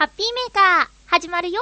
ハッピーメーカー、始まるよ。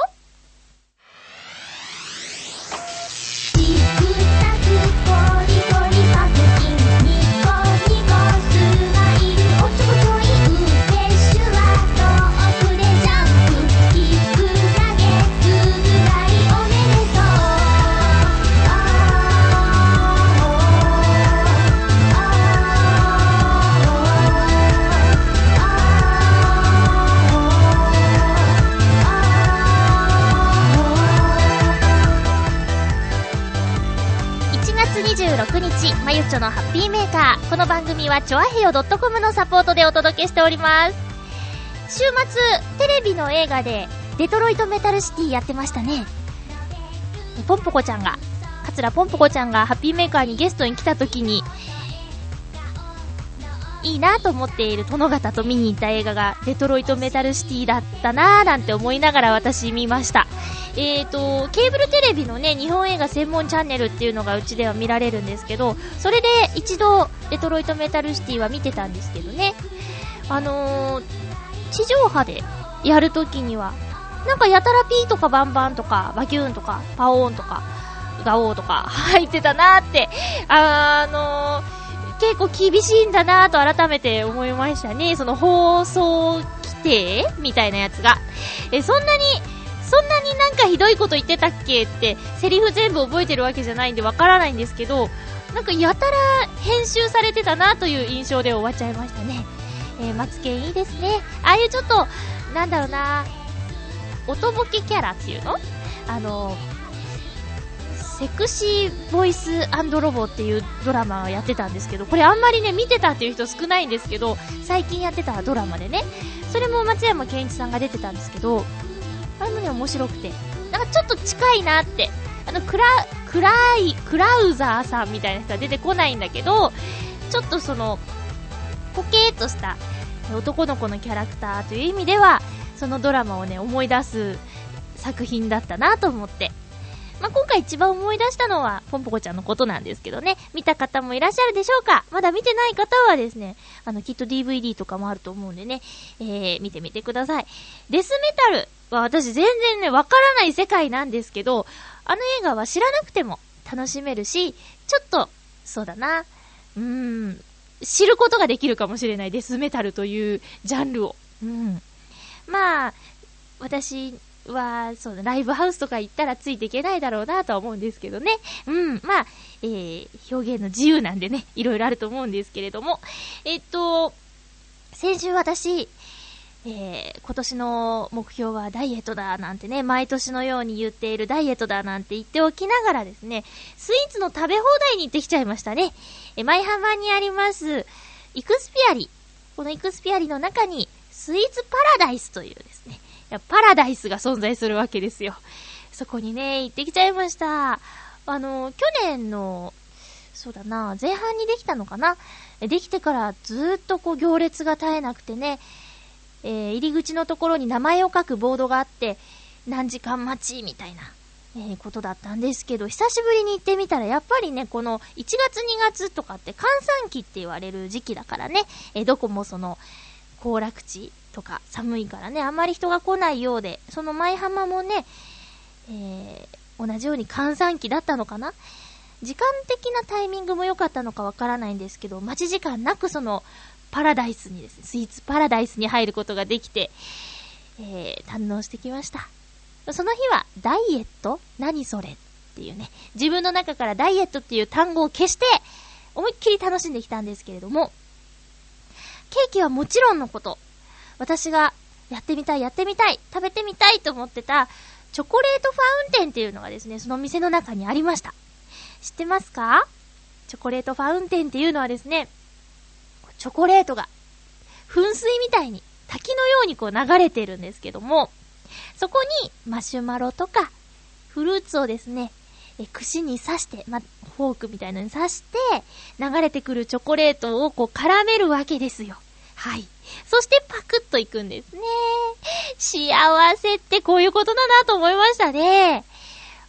ゆっちょのハッピーメーカー。この番組は、ちょあへよ .com のサポートでお届けしております。週末、テレビの映画で、デトロイトメタルシティやってましたね。ポンポコちゃんが、桂ポンポコちゃんがハッピーメーカーにゲストに来た時に、いいなと思っている殿方と見に行った映画がデトロイトメタルシティだったなーなんて思いながら私見ました。えーと、ケーブルテレビのね、日本映画専門チャンネルっていうのがうちでは見られるんですけど、それで一度デトロイトメタルシティは見てたんですけどね。あのー、地上波でやるときには、なんかやたらピーとかバンバンとか、バキューンとか、パオーンとか、ガオーとか入ってたなーって、あのー、結構厳しいんだなと改めて思いましたね。その放送規定みたいなやつが。え、そんなに、そんなになんかひどいこと言ってたっけって、セリフ全部覚えてるわけじゃないんでわからないんですけど、なんかやたら編集されてたなという印象で終わっちゃいましたね。えー、マツケンいいですね。ああいうちょっと、なんだろうな、音ボケキャラっていうの？あの、セクシーボイスロボっていうドラマをやってたんですけど、これあんまりね、見てたっていう人少ないんですけど、最近やってたドラマでね、それも松山ケンイチさんが出てたんですけど、あれもね、面白くて、なんかちょっと近いなって、あの、クラ、クライ、クラウザーさんみたいな人は出てこないんだけど、ちょっとその、ポケーっとした男の子のキャラクターという意味では、そのドラマをね、思い出す作品だったなと思って。まあ、今回一番思い出したのは、ポンポコちゃんのことなんですけどね、見た方もいらっしゃるでしょうか？まだ見てない方はですね、あの、きっと DVD とかもあると思うんでね、えー、見てみてください。デスメタルは私全然ね、わからない世界なんですけど、あの映画は知らなくても楽しめるし、ちょっと、そうだな、うーん、知ることができるかもしれないデスメタルというジャンルを。うん。まあ、私は、そう、ライブハウスとか行ったらついていけないだろうなとは思うんですけどね。うん、まあ、えー、表現の自由なんでね、いろいろあると思うんですけれども。えっと、先週私、えー、今年の目標はダイエットだなんてね、毎年のように言っているダイエットだなんて言っておきながらですね、スイーツの食べ放題に行ってきちゃいましたね。え、舞浜にあります、イクスピアリ。このイクスピアリの中に、スイーツパラダイスという、パラダイスが存在するわけですよ。そこにね、行ってきちゃいました。あの、去年の、そうだな、前半にできたのかな？できてからずっとこう行列が絶えなくてね、えー、入り口のところに名前を書くボードがあって、何時間待ちみたいな、えー、ことだったんですけど、久しぶりに行ってみたら、やっぱりね、この1月2月とかって閑散期って言われる時期だからね、えー、どこもその、行楽地とか寒いからね、あんまり人が来ないようで、その舞浜もね、えー、同じように閑散期だったのかな？時間的なタイミングも良かったのかわからないんですけど、待ち時間なくその、パラダイスにですね、スイーツパラダイスに入ることができて、えー、堪能してきました。その日は、ダイエット？何それ？っていうね、自分の中からダイエットっていう単語を消して、思いっきり楽しんできたんですけれども、ケーキはもちろんのこと、私がやってみたい、やってみたい、食べてみたいと思ってた、チョコレートファウンテンっていうのがですね、その店の中にありました。知ってますか？チョコレートファウンテンっていうのはですね、チョコレートが、噴水みたいに、滝のようにこう流れてるんですけども、そこにマシュマロとか、フルーツをですね、え串に刺して、ま、フォークみたいなのに刺して、流れてくるチョコレートをこう絡めるわけですよ。はい。そしてパクッといくんですね。幸せってこういうことだなと思いましたね。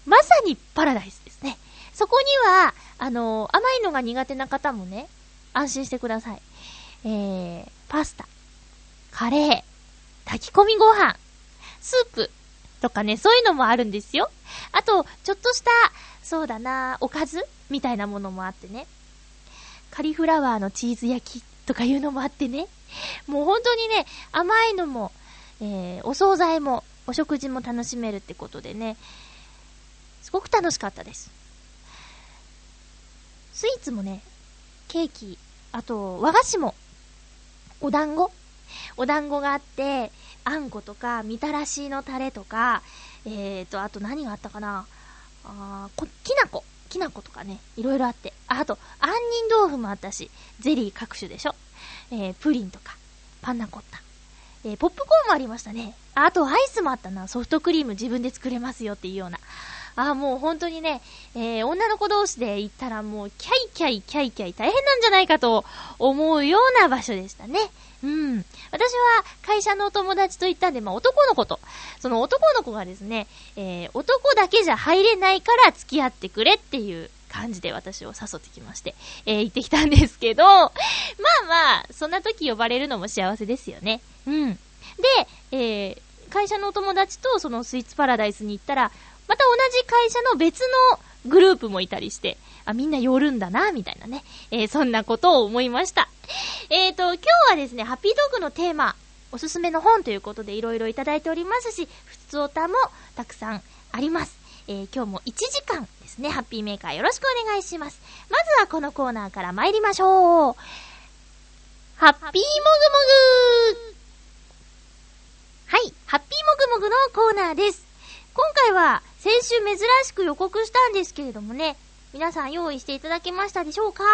まさにパラダイスですね。そこには、あの、甘いのが苦手な方もね、安心してください。えー、パスタ、カレー、炊き込みご飯、スープとかね、そういうのもあるんですよ。あと、ちょっとした、そうだな、おかずみたいなものもあってね。カリフラワーのチーズ焼きとかいうのもあってね。もう本当にね、甘いのも、えー、お惣菜も、お食事も楽しめるってことでね、すごく楽しかったです。スイーツもね、ケーキ、あと、和菓子も、お団子お団子があって、あんことか、みたらしのタレとか、えーと、あと何があったかなあこ、きなこ。きな粉とかね、いろいろあって。あ、あと、杏仁豆腐もあったし、ゼリー各種でしょ。えー、プリンとか、パンナコッタ。えー、ポップコーンもありましたね。あと、アイスもあったな。ソフトクリーム自分で作れますよっていうような。あ、もう本当にね、えー、女の子同士で行ったらもう、キャイキャイ、キャイキャイ大変なんじゃないかと思うような場所でしたね。うん。私は会社のお友達と行ったんで、まあ男の子と、その男の子がですね、えー、男だけじゃ入れないから付き合ってくれっていう感じで私を誘ってきまして、えー、行ってきたんですけど、まあまあ、そんな時呼ばれるのも幸せですよね。うん。で、えー、会社のお友達とそのスイーツパラダイスに行ったら、また同じ会社の別のグループもいたりして、あ、みんな寄るんだな、みたいなね。えー、そんなことを思いました。えーと、今日はですね、ハッピードッグのテーマ、おすすめの本ということでいろいろいただいておりますし、普通歌もたくさんあります。えー、今日も1時間ですね、ハッピーメーカーよろしくお願いします。まずはこのコーナーから参りましょう。ハッピーもぐもぐはい、ハッピーもぐもぐのコーナーです。今回は先週珍しく予告したんですけれどもね、皆さん用意していただけましたでしょうか？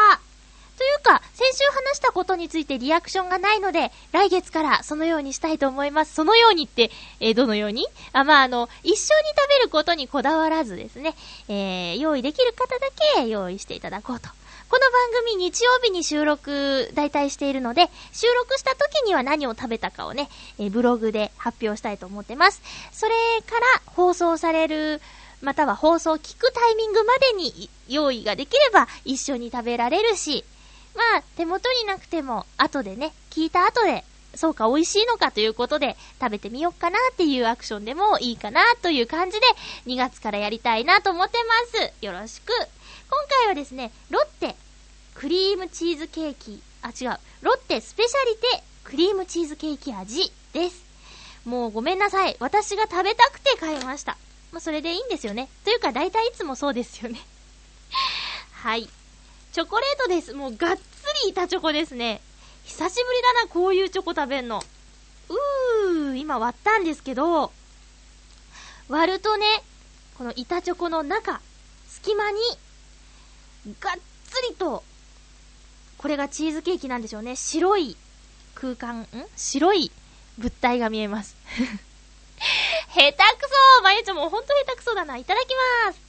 というか、先週話したことについてリアクションがないので、来月からそのようにしたいと思います。そのようにって、えー、どのように？あ、まあ、あの、一緒に食べることにこだわらずですね、えー、用意できる方だけ用意していただこうと。この番組日曜日に収録大体しているので、収録した時には何を食べたかをね、え、ブログで発表したいと思ってます。それから放送されるまたは放送を聞くタイミングまでに用意ができれば一緒に食べられるし、まあ、手元になくても、後でね、聞いた後で、そうか、美味しいのかということで、食べてみようかなっていうアクションでもいいかなという感じで、2月からやりたいなと思ってます。よろしく。今回はですね、ロッテ、クリームチーズケーキ、あ、違う、ロッテスペシャリテクリームチーズケーキ味です。もうごめんなさい。私が食べたくて買いました。まあ、それでいいんですよね。というか、大体いつもそうですよね。はい。チョコレートです。もうがっつり板チョコですね。久しぶりだな、こういうチョコ食べんの。うー、今割ったんですけど、割るとね、この板チョコの中、隙間に、がっつりと、これがチーズケーキなんでしょうね。白い空間、ん？白い物体が見えます。下手くそまゆちょもうほんと下手くそだな。いただきます。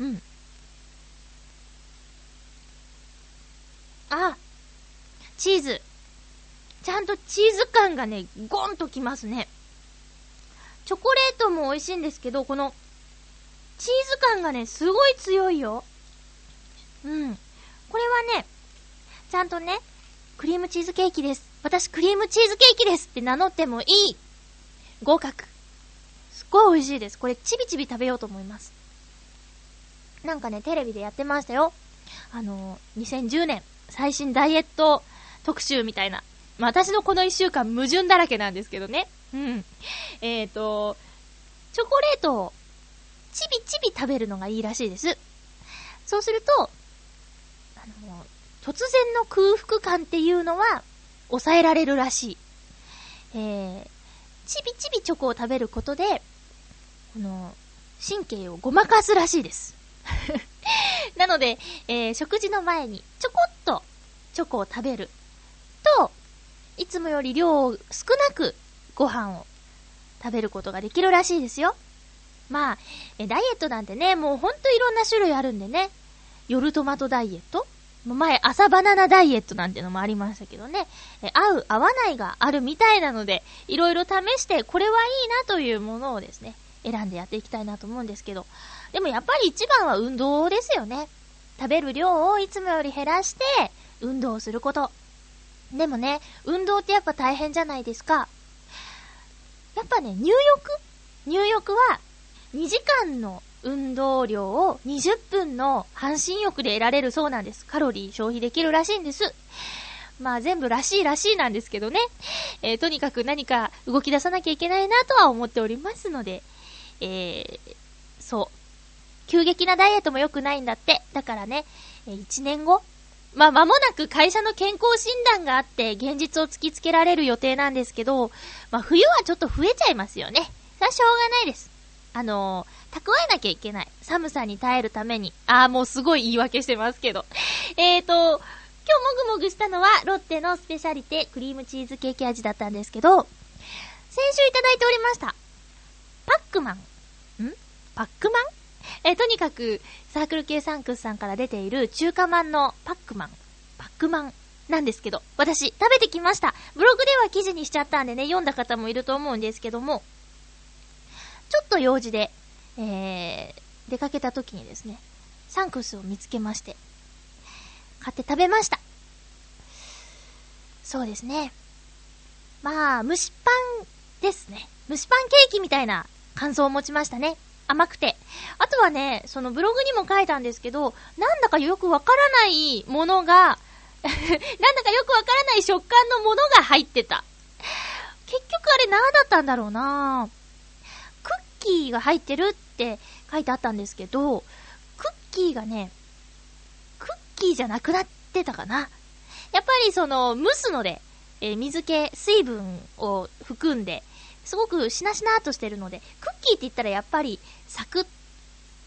うん。あ、チーズ。ちゃんとチーズ感がね、ゴンときますね。チョコレートも美味しいんですけど、この、チーズ感がね、すごい強いよ。うん。これはね、ちゃんとね、クリームチーズケーキです。私クリームチーズケーキですって名乗ってもいい。合格。すっごい美味しいです。これちびちび食べようと思います。なんかね、テレビでやってましたよ。あの2010年最新ダイエット特集みたいな。まあ、私のこの一週間矛盾だらけなんですけどね。うん。えっ、ー、と、チョコレートをちびちび食べるのがいいらしいです。そうすると、あの、突然の空腹感っていうのは抑えられるらしい。えー、ちびちびチョコを食べることで、この、神経をごまかすらしいです。なので、えー、食事の前にちょこっとチョコを食べると、いつもより量を少なくご飯を食べることができるらしいですよ。まあ、ダイエットなんてね、もうほんといろんな種類あるんでね。夜トマトダイエット前、朝バナナダイエットなんてのもありましたけどね。え合う、合わないがあるみたいなので、いろいろ試して、これはいいなというものをですね、選んでやっていきたいなと思うんですけど。でもやっぱり一番は運動ですよね。食べる量をいつもより減らして、運動をすること。でもね、運動ってやっぱ大変じゃないですか。やっぱね、入浴？入浴は2時間の運動量を20分の半身浴で得られるそうなんです。カロリー消費できるらしいんです。まあ全部らしいらしいなんですけどね。えー、とにかく何か動き出さなきゃいけないなとは思っておりますので、えー、そう。急激なダイエットも良くないんだって。だからね、え、1年後まあ間もなく会社の健康診断があって現実を突きつけられる予定なんですけど、まあ冬はちょっと増えちゃいますよね。それはしょうがないです。あのー、蓄えなきゃいけない。寒さに耐えるために。あーもうすごい言い訳してますけど。えーと、今日もぐもぐしたのは、ロッテのスペシャリテクリームチーズケーキ味だったんですけど、先週いただいておりました。パックマン。ん？パックマン？えとにかく、サークル系サンクスさんから出ている中華まんのパックマン。パックマンなんですけど、私、食べてきました。ブログでは記事にしちゃったんでね、読んだ方もいると思うんですけども、ちょっと用事で、えー、出かけた時にですね、サンクスを見つけまして、買って食べました。そうですね。まあ、蒸しパンですね。蒸しパンケーキみたいな感想を持ちましたね。甘くて。あとはね、そのブログにも書いたんですけど、なんだかよくわからないものが なんだかよくわからない食感のものが入ってた。結局あれ何だったんだろうなクッキーが入ってるって書いてあったんですけど、クッキーがね、クッキーじゃなくなってたかな。やっぱりその、蒸すので、えー、水気、水分を含んで、すごくしなしなーとしてるので、クッキーって言ったらやっぱり、サク、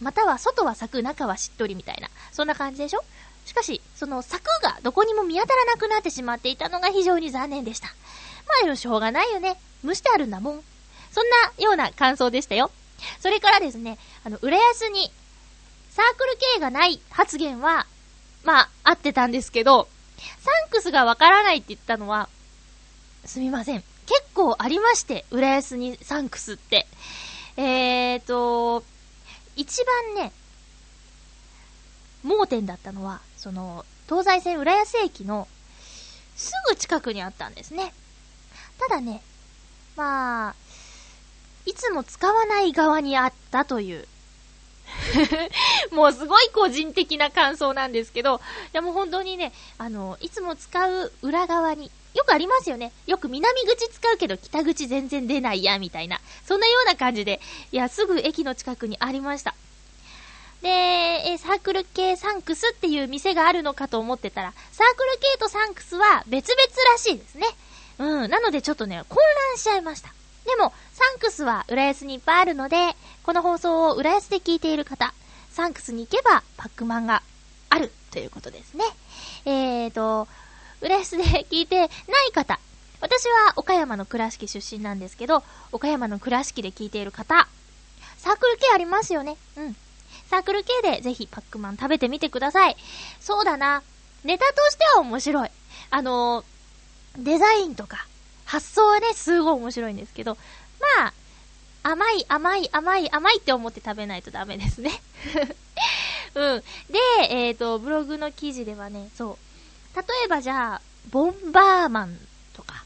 または外はサク、中はしっとりみたいな、そんな感じでしょ？しかし、そのサクがどこにも見当たらなくなってしまっていたのが非常に残念でした。まあでもしょうがないよね。蒸してあるんだもん。そんなような感想でしたよ。それからですね、あの、浦安に、サークル系がない発言は、まあ、合ってたんですけど、サンクスがわからないって言ったのは、すみません。結構ありまして、浦安にサンクスって。えーと、一番ね、盲点だったのは、その、東西線浦安駅のすぐ近くにあったんですね。ただね、まあ、いつも使わない側にあったという もうすごい個人的な感想なんですけど、いやもう本当にね、あの、いつも使う裏側に、よくありますよね。よく南口使うけど北口全然出ないや、みたいな。そんなような感じで、いや、すぐ駅の近くにありました。で、えサークル系サンクスっていう店があるのかと思ってたら、サークル系とサンクスは別々らしいですね。うん、なのでちょっとね、混乱しちゃいました。でも、サンクスは浦安にいっぱいあるので、この放送を浦安で聞いている方、サンクスに行けばパックマンがあるということですね。えーと、浦安で聞いてない方、私は岡山の倉敷出身なんですけど、岡山の倉敷で聞いている方、サークル系ありますよね。うん。サークル系でぜひパックマン食べてみてください。そうだな。ネタとしては面白い。あの、デザインとか、発想はね、すごい面白いんですけど、まあ、甘い、甘い、甘い、甘いって思って食べないとダメですね。うん。で、えっ、ー、と、ブログの記事ではね、そう。例えばじゃあ、ボンバーマンとか、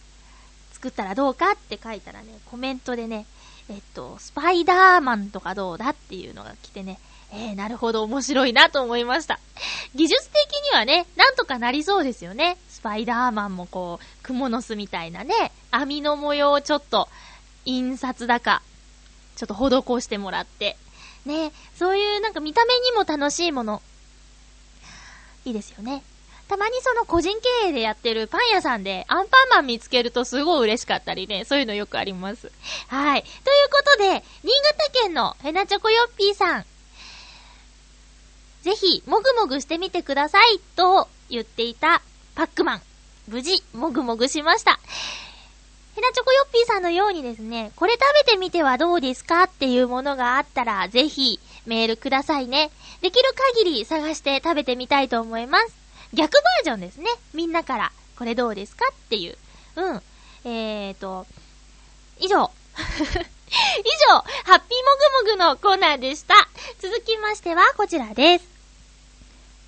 作ったらどうかって書いたらね、コメントでね、えっと、スパイダーマンとかどうだっていうのが来てね、えー、なるほど面白いなと思いました。技術的にはね、なんとかなりそうですよね。スパイダーマンもこう、クモの巣みたいなね、網の模様をちょっと、印刷だか、ちょっと施してもらって。ね、そういうなんか見た目にも楽しいもの。いいですよね。たまにその個人経営でやってるパン屋さんでアンパンマン見つけるとすごい嬉しかったりね、そういうのよくあります。はい。ということで、新潟県のヘナチョコヨッピーさん。ぜひ、もぐもぐしてみてくださいと言っていたパックマン。無事、もぐもぐしました。ヘナチョコヨッピーさんのようにですね、これ食べてみてはどうですかっていうものがあったら、ぜひメールくださいね。できる限り探して食べてみたいと思います。逆バージョンですね。みんなから、これどうですかっていう。うん。えーと、以上。以上、ハッピーもぐもぐのコーナーでした。続きましてはこちらです。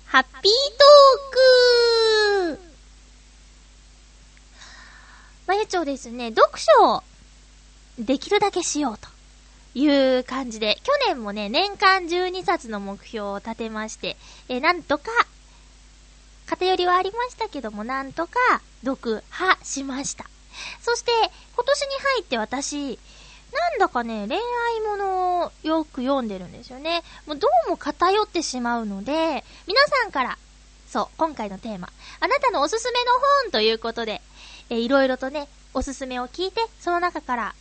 ハッピートークまゆちょですね、読書をできるだけしようという感じで、去年もね、年間12冊の目標を立てまして、えなんとか、偏りはありましたけども、なんとか読破しました。そして、今年に入って私、なんだかね、恋愛ものをよく読んでるんですよね。もうどうも偏ってしまうので、皆さんから、そう、今回のテーマ、あなたのおすすめの本ということで、えー、いろいろとね、おすすめを聞いて、その中から、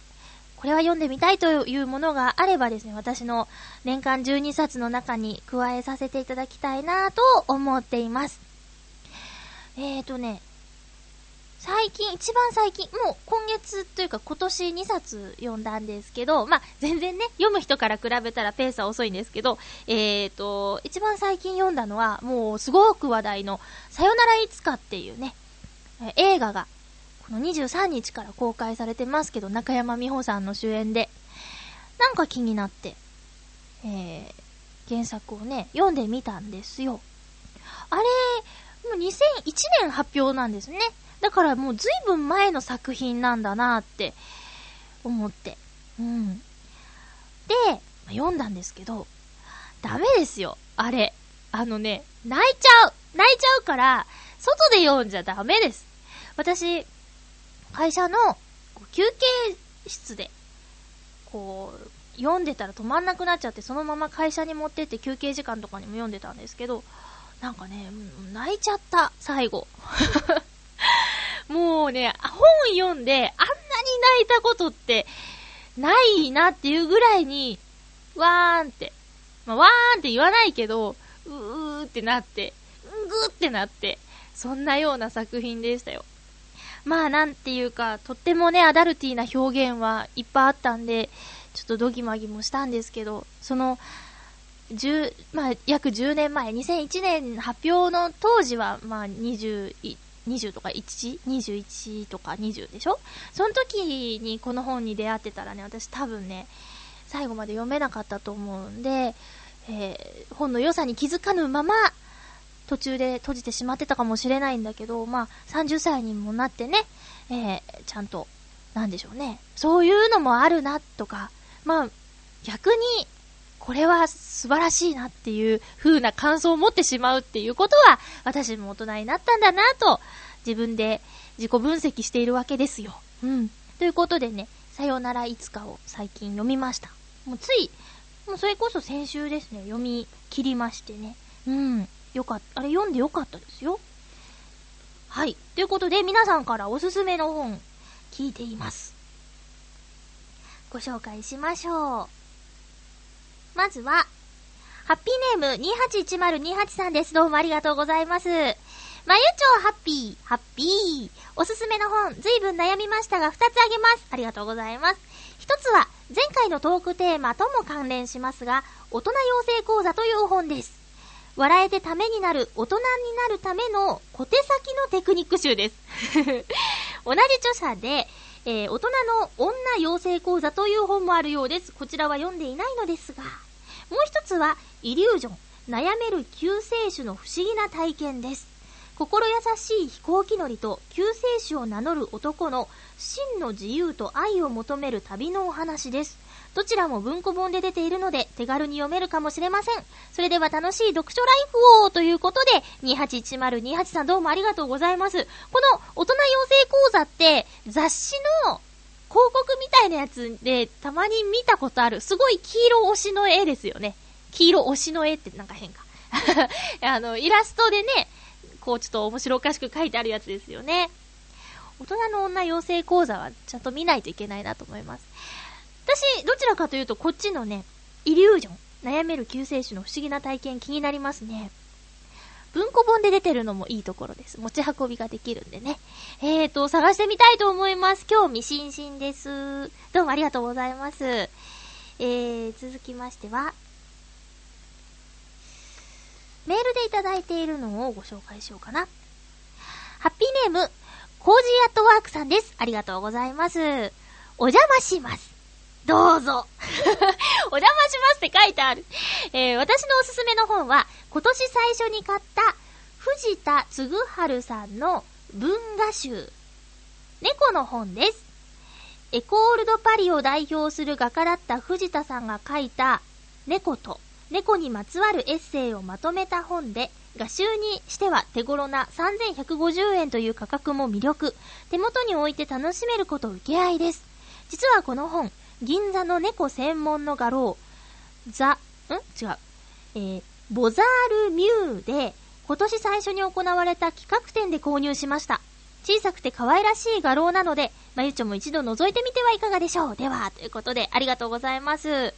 これは読んでみたいというものがあればですね、私の年間12冊の中に加えさせていただきたいなと思っています。えーとね、最近、一番最近、もう今月というか今年2冊読んだんですけど、まあ、全然ね、読む人から比べたらペースは遅いんですけど、えーと、一番最近読んだのは、もうすごく話題の、さよならいつかっていうね、映画が、この23日から公開されてますけど、中山美穂さんの主演で、なんか気になって、えー、原作をね、読んでみたんですよ。あれ、もう2001年発表なんですね。だからもう随分前の作品なんだなって思って。うん。で、読んだんですけど、ダメですよ。あれ。あのね、泣いちゃう泣いちゃうから、外で読んじゃダメです。私、会社の休憩室で、こう、読んでたら止まんなくなっちゃって、そのまま会社に持ってって休憩時間とかにも読んでたんですけど、なんかね、泣いちゃった、最後。もうね、本読んで、あんなに泣いたことって、ないなっていうぐらいに、わーんって、まあ、わーんって言わないけど、うーってなって、ぐーってなって、そんなような作品でしたよ。まあなんていうか、とってもね、アダルティーな表現はいっぱいあったんで、ちょっとドギマギもしたんですけど、その、10、まあ、約10年前、2001年発表の当時は、まあ、21 20とか 1?21 とか20でしょ？その時にこの本に出会ってたらね、私多分ね、最後まで読めなかったと思うんで、えー、本の良さに気づかぬまま、途中で閉じてしまってたかもしれないんだけど、まあ、30歳にもなってね、えー、ちゃんと、なんでしょうね。そういうのもあるな、とか、まあ、逆に、これは素晴らしいなっていう風な感想を持ってしまうっていうことは、私も大人になったんだなと、自分で自己分析しているわけですよ。うん。ということでね、さよならいつかを最近読みました。もうつい、もうそれこそ先週ですね、読み切りましてね。うん。よかった。あれ読んでよかったですよ。はい。ということで、皆さんからおすすめの本、聞いています。ご紹介しましょう。まずは、ハッピーネーム281028さんです。どうもありがとうございます。まゆちょハッピー、ハッピー。おすすめの本、ずいぶん悩みましたが、2つあげます。ありがとうございます。1つは、前回のトークテーマとも関連しますが、大人養成講座という本です。笑えてためになる、大人になるための小手先のテクニック集です。同じ著者で、えー、大人の女養成講座という本もあるようです。こちらは読んでいないのですが。もう一つは、イリュージョン、悩める救世主の不思議な体験です。心優しい飛行機乗りと救世主を名乗る男の真の自由と愛を求める旅のお話です。どちらも文庫本で出ているので手軽に読めるかもしれません。それでは楽しい読書ライフをということで、281028さんどうもありがとうございます。この大人養成講座って雑誌の広告みたいなやつでたまに見たことある。すごい黄色推しの絵ですよね。黄色推しの絵ってなんか変か。あの、イラストでね、こうちょっと面白おかしく書いてあるやつですよね。大人の女養成講座はちゃんと見ないといけないなと思います。私、どちらかというと、こっちのね、イリュージョン、悩める救世主の不思議な体験気になりますね。文庫本で出てるのもいいところです。持ち運びができるんでね。えーと、探してみたいと思います。興味津々です。どうもありがとうございます。えー、続きましては、メールでいただいているのをご紹介しようかな。ハッピーネーム、コージーアットワークさんです。ありがとうございます。お邪魔します。どうぞ。お邪魔しますって書いてある。えー、私のおすすめの本は、今年最初に買った、藤田嗣治さんの文画集猫の本です。エコールドパリを代表する画家だった藤田さんが書いた猫と猫にまつわるエッセイをまとめた本で、画集にしては手頃な3150円という価格も魅力。手元に置いて楽しめること受け合いです。実はこの本、銀座の猫専門の画廊、ザ、ん？違う。えー、ボザールミューで、今年最初に行われた企画展で購入しました。小さくて可愛らしい画廊なので、まゆちょも一度覗いてみてはいかがでしょう。では、ということで、ありがとうございます。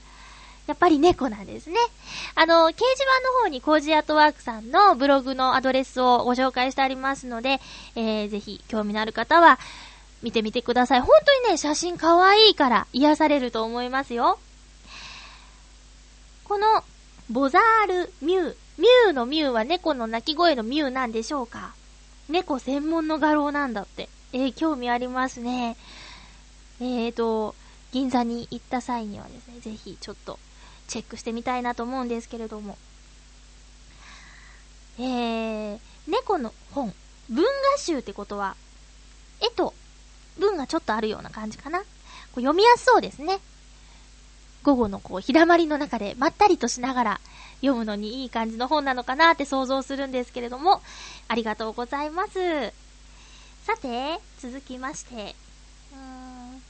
やっぱり猫なんですね。あの、掲示板の方にコージアートワークさんのブログのアドレスをご紹介してありますので、えー、ぜひ興味のある方は見てみてください。本当にね、写真可愛いから癒されると思いますよ。この、ボザールミュー。ミューのミューは猫の鳴き声のミューなんでしょうか？猫専門の画廊なんだって。えー、興味ありますね。えーと、銀座に行った際にはですね、ぜひちょっとチェックしてみたいなと思うんですけれども。えー、猫の本、文画集ってことは、絵と文がちょっとあるような感じかな。こう読みやすそうですね。午後のこう、ひだまりの中でまったりとしながら読むのにいい感じの本なのかなって想像するんですけれども、ありがとうございます。さて、続きまして、うーん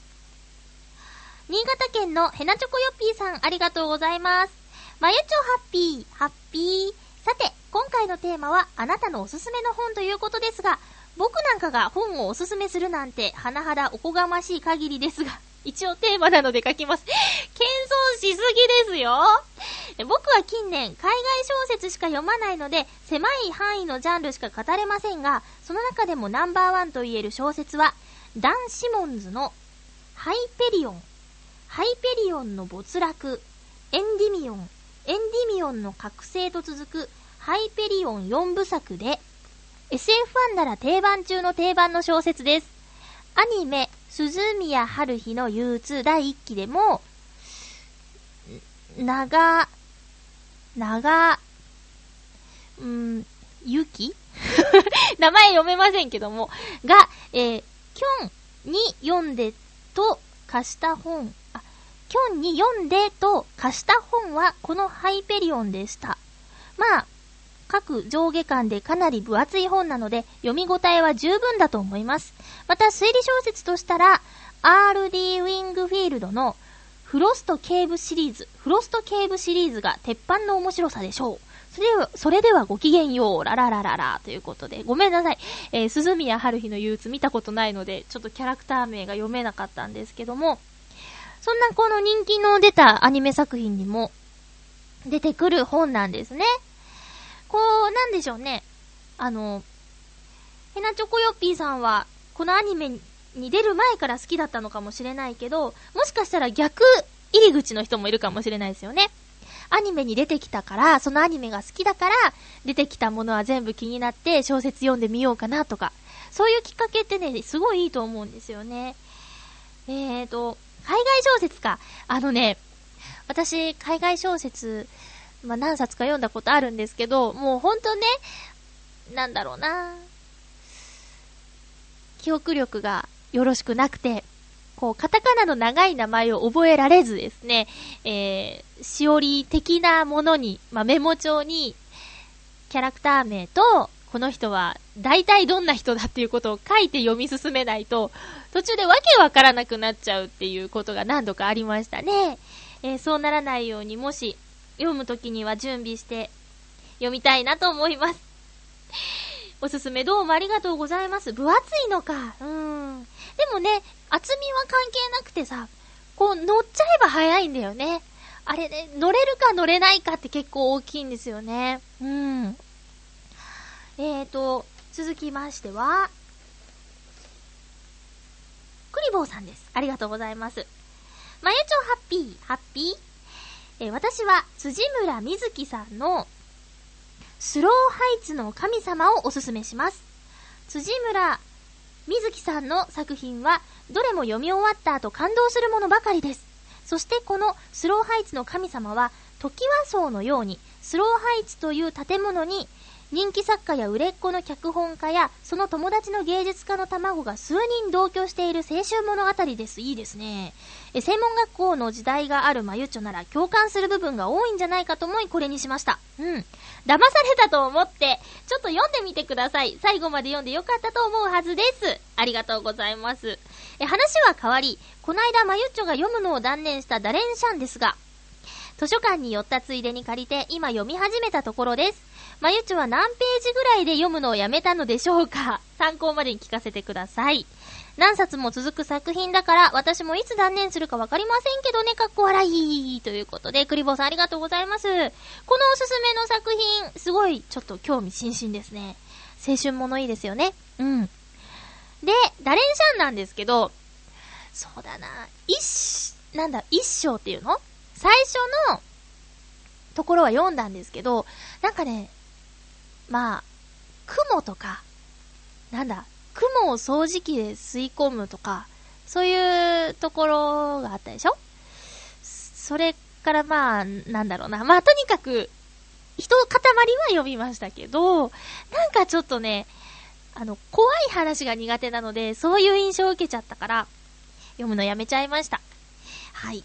新潟県のヘナチョコヨッピーさん、ありがとうございます。まゆちょハッピー、ハッピー。さて、今回のテーマは、あなたのおすすめの本ということですが、僕なんかが本をおすすめするなんて、甚だおこがましい限りですが、一応テーマなので書きます。謙遜しすぎですよ。僕は近年、海外小説しか読まないので、狭い範囲のジャンルしか語れませんが、その中でもナンバーワンと言える小説は、ダン・シモンズのハイペリオンハイペリオンの没落、エンディミオン、エンディミオンの覚醒と続くハイペリオン4部作で、SF ファンなら定番中の定番の小説です。アニメ、涼宮ハルヒの憂鬱第1期でも、長、長、うん、ゆき 名前読めませんけども、が、えー、キョンに読んでと貸した本、あキョンに読んでと貸した本はこのハイペリオンでした。まあ、各上下巻でかなり分厚い本なので読み応えは十分だと思います。また推理小説としたら R.D. ウィングフィールドのフロスト警部シリーズ、フロスト警部シリーズが鉄板の面白さでしょう。それでは、それではごきげんよう、ラララララ、ということで、ごめんなさい。えー、鈴宮春日の憂鬱見たことないので、ちょっとキャラクター名が読めなかったんですけども、そんなこの人気の出たアニメ作品にも出てくる本なんですね。こう、なんでしょうね。あの、ヘナチョコヨッピーさんは、このアニメに出る前から好きだったのかもしれないけど、もしかしたら逆入り口の人もいるかもしれないですよね。アニメに出てきたから、そのアニメが好きだから、出てきたものは全部気になって小説読んでみようかなとか、そういうきっかけってね、すごいいいと思うんですよね。えーと、海外小説か。あのね、私、海外小説、まあ、何冊か読んだことあるんですけど、もうほんとね、なんだろうな記憶力がよろしくなくて、こう、カタカナの長い名前を覚えられずですね、えー、しおり的なものに、まあ、メモ帳に、キャラクター名と、この人は大体どんな人だっていうことを書いて読み進めないと、途中でわけわからなくなっちゃうっていうことが何度かありましたね。えー、そうならないようにもし読むときには準備して読みたいなと思います。おすすめどうもありがとうございます。分厚いのか。うん。でもね、厚みは関係なくてさ、こう乗っちゃえば早いんだよね。あれね、乗れるか乗れないかって結構大きいんですよね。うん。えーと、続きましては、クリボーさんです。ありがとうございます。まゆちょハッピー、ハッピー？えー、私は辻村瑞希さんのスローハイツの神様をおすすめします。辻村瑞希さんの作品はどれも読み終わった後感動するものばかりです。そしてこのスローハイツの神様は、トキワ荘のようにスローハイツという建物に人気作家や売れっ子の脚本家や、その友達の芸術家の卵が数人同居している青春物語です。いいですね。え専門学校の時代があるまゆちょなら共感する部分が多いんじゃないかと思いこれにしました。うん。騙されたと思って、ちょっと読んでみてください。最後まで読んでよかったと思うはずです。ありがとうございます。え話は変わり、こないだまゆちょが読むのを断念したダレンシャンですが、図書館に寄ったついでに借りて今読み始めたところです。まゆちょは何ページぐらいで読むのをやめたのでしょうか？参考までに聞かせてください。何冊も続く作品だから、私もいつ断念するかわかりませんけどね、かっこ笑い。ということで、クリボーさんありがとうございます。このおすすめの作品、すごい、ちょっと興味津々ですね。青春ものいいですよね。うん。で、ダレンシャンなんですけど、そうだな、一、なんだ、一章っていうの？最初のところは読んだんですけど、なんかね、まあ、雲とか、なんだ、雲を掃除機で吸い込むとか、そういうところがあったでしょ？それからまあ、なんだろうな。まあ、とにかく、人塊は読みましたけど、なんかちょっとね、あの、怖い話が苦手なので、そういう印象を受けちゃったから、読むのやめちゃいました。はい。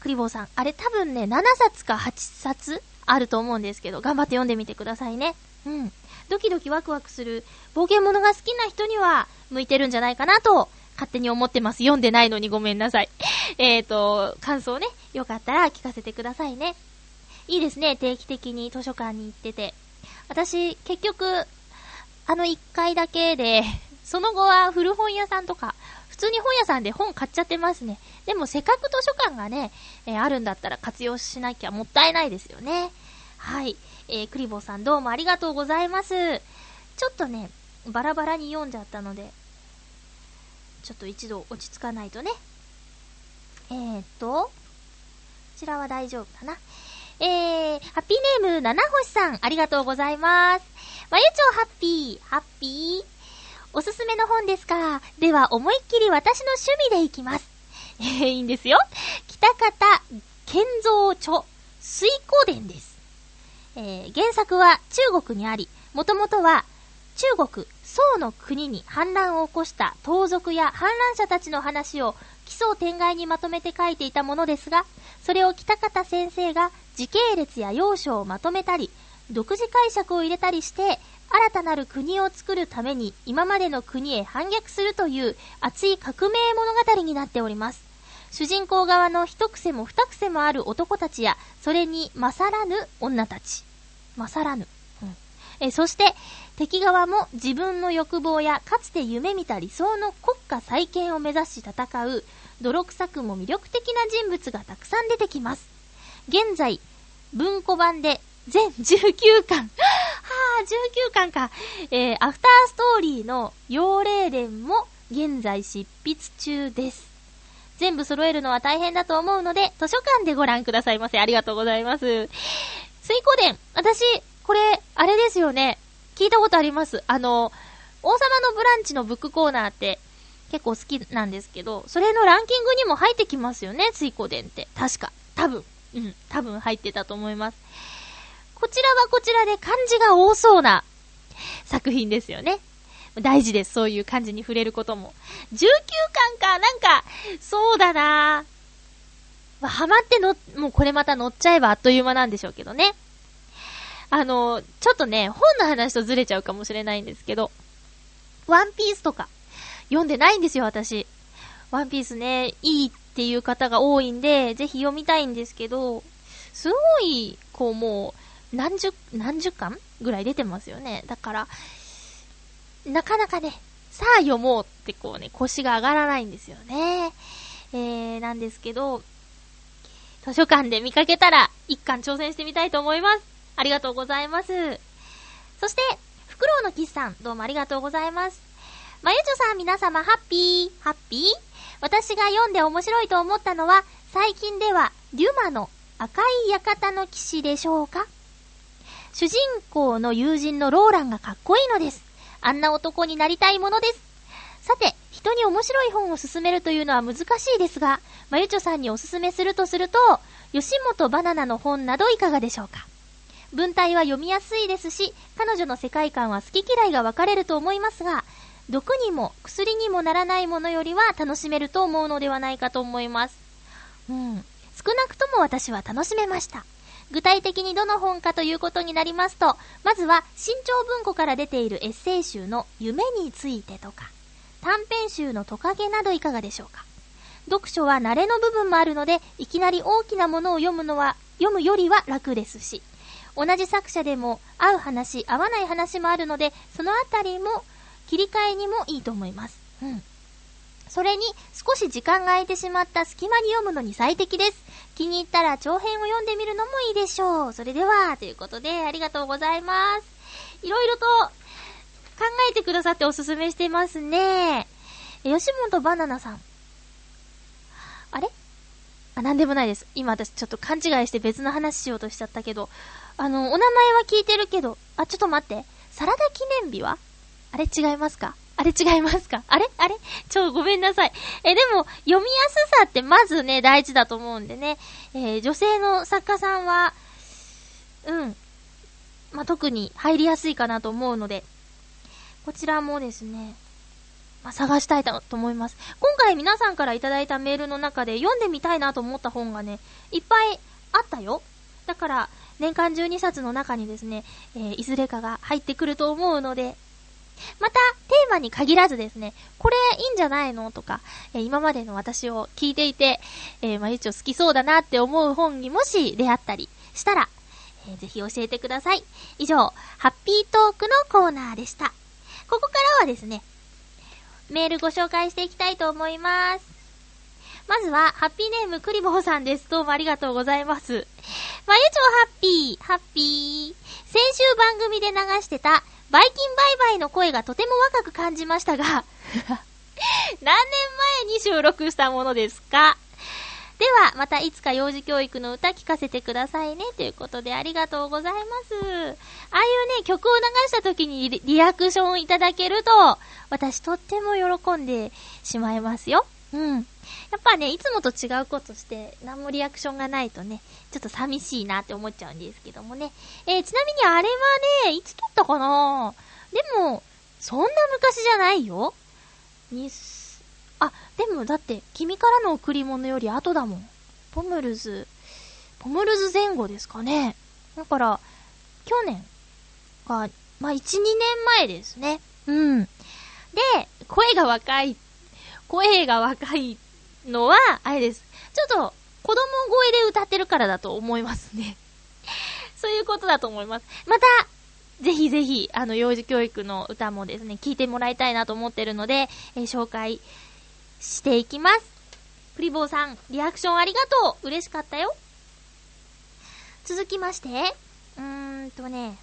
クリボーさん、あれ多分ね、7冊か8冊あると思うんですけど、頑張って読んでみてくださいね。うん。ドキドキワクワクする冒険物が好きな人には向いてるんじゃないかなと、勝手に思ってます。読んでないのにごめんなさい。えーと、感想ね、よかったら聞かせてくださいね。いいですね、定期的に図書館に行ってて。私、結局、あの1回だけで、その後は古本屋さんとか、通に本屋さんで本買っちゃってますね。でもせっかく図書館がね、えー、あるんだったら活用しなきゃもったいないですよね。はい。えー、クリボーさんどうもありがとうございます。ちょっとね、バラバラに読んじゃったので、ちょっと一度落ち着かないとね。えー、っと、こちらは大丈夫かな。えー、ハッピーネーム、七星さん、ありがとうございます。まゆちょハッピー、ハッピー。おすすめの本ですか？では、思いっきり私の趣味でいきます。えー、いいんですよ。北方建造著水古伝です。えー、原作は中国にあり、もともとは中国、宋の国に反乱を起こした盗賊や反乱者たちの話を奇想天外にまとめて書いていたものですが、それを北方先生が時系列や要所をまとめたり、独自解釈を入れたりして、新たなる国を作るために今までの国へ反逆するという熱い革命物語になっております。主人公側の一癖も二癖もある男たちや、それに勝らぬ女たち。勝らぬ。うん、えそして、敵側も自分の欲望やかつて夢見た理想の国家再建を目指し戦う、泥臭くも魅力的な人物がたくさん出てきます。現在、文庫版で全19巻。はあ、19巻か。えー、アフターストーリーの幼霊伝も現在執筆中です。全部揃えるのは大変だと思うので、図書館でご覧くださいませ。ありがとうございます。水湖伝、私、これ、あれですよね。聞いたことあります。あの、王様のブランチのブックコーナーって結構好きなんですけど、それのランキングにも入ってきますよね、水湖伝って。確か。多分。うん、多分入ってたと思います。こちらはこちらで漢字が多そうな作品ですよね。大事です、そういう漢字に触れることも。19巻か、なんか、そうだなまあ、ハマっての、もうこれまた乗っちゃえばあっという間なんでしょうけどね。あの、ちょっとね、本の話とずれちゃうかもしれないんですけど、ワンピースとか、読んでないんですよ、私。ワンピースね、いいっていう方が多いんで、ぜひ読みたいんですけど、すごい、こうもう、何十、何十巻ぐらい出てますよね。だから、なかなかね、さあ読もうってこうね、腰が上がらないんですよね。えー、なんですけど、図書館で見かけたら、一巻挑戦してみたいと思います。ありがとうございます。そして、フクロウのキスさん、どうもありがとうございます。まゆちょさん皆様、ハッピー、ハッピー私が読んで面白いと思ったのは、最近では、デュマの赤い館の騎士でしょうか？主人公の友人のローランがかっこいいのです。あんな男になりたいものです。さて、人に面白い本を勧めるというのは難しいですが、まゆちょさんにおすすめするとすると、吉本バナナの本などいかがでしょうか。文体は読みやすいですし、彼女の世界観は好き嫌いが分かれると思いますが、毒にも薬にもならないものよりは楽しめると思うのではないかと思います。うん。少なくとも私は楽しめました。具体的にどの本かということになりますと、まずは新潮文庫から出ているエッセイ集の夢についてとか、短編集のトカゲなどいかがでしょうか。読書は慣れの部分もあるので、いきなり大きなものを読むのは、読むよりは楽ですし、同じ作者でも合う話、合わない話もあるので、そのあたりも切り替えにもいいと思います。うん。それに、少し時間が空いてしまった隙間に読むのに最適です。気に入ったら長編を読んでみるのもいいでしょう。それでは、ということで、ありがとうございます。いろいろと考えてくださっておすすめしてますね。吉本バナナさん。あれ？あ、なんでもないです。今私ちょっと勘違いして別の話しようとしちゃったけど、あの、お名前は聞いてるけど、あ、ちょっと待って。サラダ記念日は？あれ？違いますか？あれ違いますか？あれ？あれ？ちょ、ごめんなさい。え、でも、読みやすさってまずね、大事だと思うんでね。えー、女性の作家さんは、うん。まあ、特に入りやすいかなと思うので、こちらもですね、まあ、探したいと思います。今回皆さんからいただいたメールの中で読んでみたいなと思った本がね、いっぱいあったよ。だから、年間12冊の中にですね、えー、いずれかが入ってくると思うので、また、テーマに限らずですね、これいいんじゃないのとか、え、今までの私を聞いていて、えー、まゆちょ好きそうだなって思う本にもし出会ったりしたら、えー、ぜひ教えてください。以上、ハッピートークのコーナーでした。ここからはですね、メールご紹介していきたいと思います。まずは、ハッピーネームクリボーさんです。どうもありがとうございます。まゆちょハッピー、ハッピー。先週番組で流してた、バイキンバイバイの声がとても若く感じましたが 何年前に収録したものですか？では、またいつか幼児教育の歌聞かせてくださいね。ということでありがとうございます。ああいうね、曲を流した時にリアクションいただけると、私とっても喜んでしまいますよ。うん。やっぱね、いつもと違うことして、何もリアクションがないとね、ちょっと寂しいなって思っちゃうんですけどもね。えー、ちなみにあれはね、いつ撮ったかな？でも、そんな昔じゃないよ。にすあ、でもだって、君からの贈り物より後だもん。ポムルズ、ポムルズ前後ですかね。だから、去年が、まあ、1、2年前ですね。うん。で、声が若いっ、声が若いのは、あれです。ちょっと、子供声で歌ってるからだと思いますね。そういうことだと思います。また、ぜひぜひ、あの、幼児教育の歌もですね、聞いてもらいたいなと思ってるので、えー、紹介していきます。プリボーさん、リアクションありがとう嬉しかったよ続きまして、うーんとね、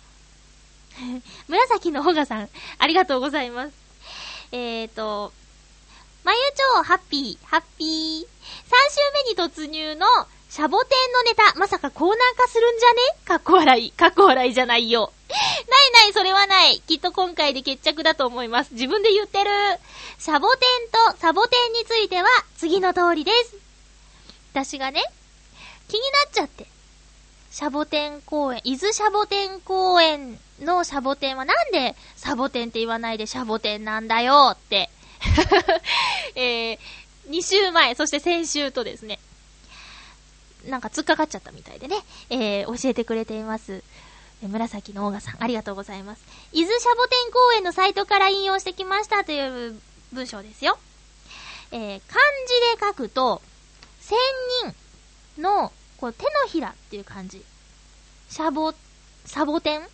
紫のほがさん、ありがとうございます。えーと、まゆちょ、ハッピー、ハッピー。3週目に突入の、シャボテンのネタ、まさかコーナー化するんじゃね？かっこ笑い、かっこ笑いじゃないよ。ないない、それはない。きっと今回で決着だと思います。自分で言ってる。シャボテンとサボテンについては、次の通りです。私がね、気になっちゃって。シャボテン公園、伊豆シャボテン公園のシャボテンはなんでサボテンって言わないでシャボテンなんだよって、えー、2週前、そして先週とですね、なんか突っかかっちゃったみたいでね、えー、教えてくれています。紫のオーガさん、ありがとうございます。伊豆シャボテン公園のサイトから引用してきましたという文章ですよ。えー、漢字で書くと、千人の、こう、手のひらっていう感じ。シャボ、サボテン？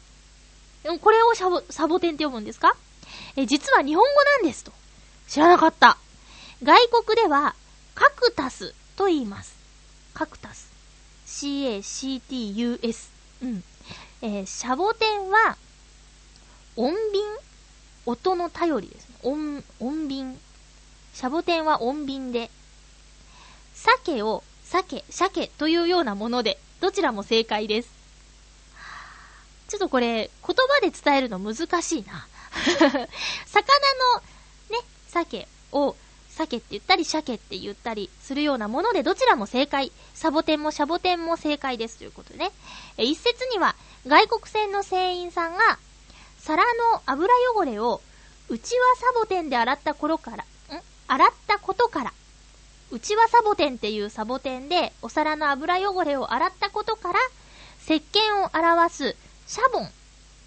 これをシャボ、サボテンって読むんですか？え実は日本語なんですと。知らなかった。外国では、カクタスと言います。カクタス。C-A-C-T-U-S。うん。えー、シャボテンは、音瓶音の頼りです。音、音瓶。シャボテンは音瓶で、鮭を、鮭、鮭というようなもので、どちらも正解です。ちょっとこれ、言葉で伝えるの難しいな。魚の、鮭を、鮭って言ったり、鮭って言ったりするようなもので、どちらも正解。サボテンもシャボテンも正解ですということでね。え一説には、外国船の船員さんが、皿の油汚れを、うちはサボテンで洗った頃から、ん？洗ったことから、うちはサボテンっていうサボテンで、お皿の油汚れを洗ったことから、石鹸を表す、シャボン、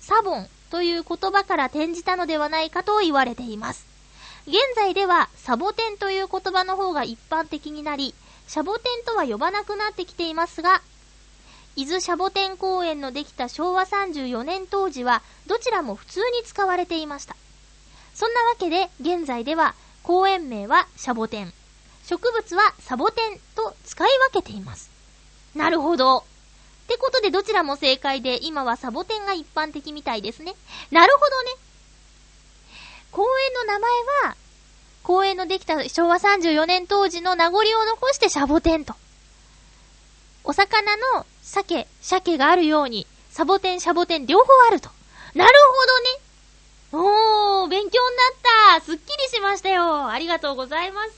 サボンという言葉から転じたのではないかと言われています。現在では、サボテンという言葉の方が一般的になり、シャボテンとは呼ばなくなってきていますが、伊豆シャボテン公園のできた昭和34年当時は、どちらも普通に使われていました。そんなわけで、現在では、公園名はシャボテン。植物はサボテンと使い分けています。なるほど。ってことでどちらも正解で、今はサボテンが一般的みたいですね。なるほどね。公園の名前は、公園のできた昭和34年当時の名残を残してシャボテンと。お魚の鮭、鮭があるように、サボテン、シャボテン両方あると。なるほどね。おー、勉強になった。すっきりしましたよ。ありがとうございます。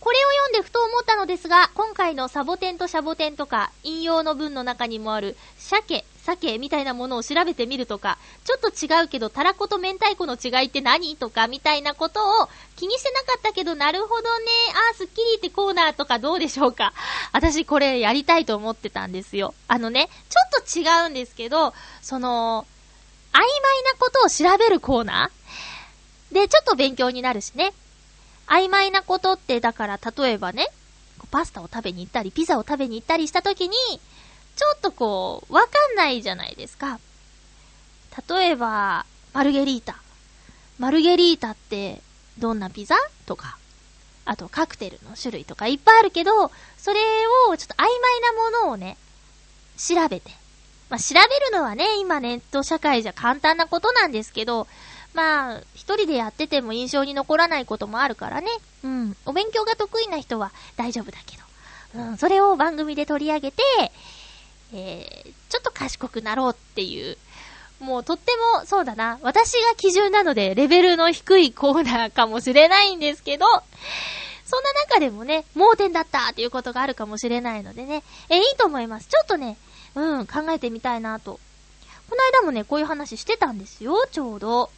これを読んでふと思ったのですが、今回のサボテンとシャボテンとか、引用の文の中にもある、鮭、鮭みたいなものを調べてみるとか、ちょっと違うけど、たらこと明太子の違いって何とか、みたいなことを気にしてなかったけど、なるほどね、あー、スッキリってコーナーとかどうでしょうか。私これやりたいと思ってたんですよ。あのね、ちょっと違うんですけど、その、曖昧なことを調べるコーナーで、ちょっと勉強になるしね。曖昧なことって、だから例えばね、パスタを食べに行ったり、ピザを食べに行ったりした時に、ちょっとこう、わかんないじゃないですか。例えば、マルゲリータ。マルゲリータって、どんなピザとか、あとカクテルの種類とかいっぱいあるけど、それをちょっと曖昧なものをね、調べて。まあ、調べるのはね、今ネット社会じゃ簡単なことなんですけど、まあ、一人でやってても印象に残らないこともあるからね。うん。お勉強が得意な人は大丈夫だけど。うん。それを番組で取り上げて、えー、ちょっと賢くなろうっていう。もうとっても、そうだな。私が基準なので、レベルの低いコーナーかもしれないんですけど、そんな中でもね、盲点だったっていうことがあるかもしれないのでね、えいいと思います。ちょっとね、うん、考えてみたいなと。この間もね、こういう話してたんですよ、ちょうど。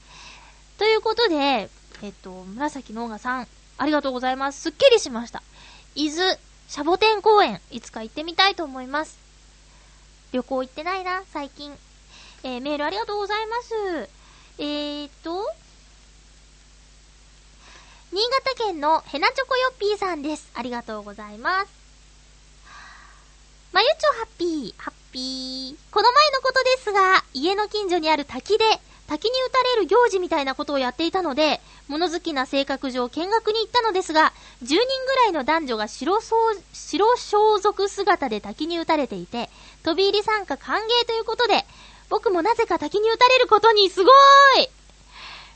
ということで、えっと、紫のオガさん、ありがとうございます。すっきりしました。伊豆、シャボテン公園、いつか行ってみたいと思います。旅行行ってないな、最近。えー、メールありがとうございます。えーと、新潟県のヘナチョコヨッピーさんです。ありがとうございます。まゆちょハッピー、ハッピー。この前のことですが、家の近所にある滝で滝に打たれる行事みたいなことをやっていたので、物好きな性格上見学に行ったのですが、10人ぐらいの男女が白白装束姿で滝に打たれていて、飛び入り参加歓迎ということで、僕もなぜか滝に打たれることにすごーい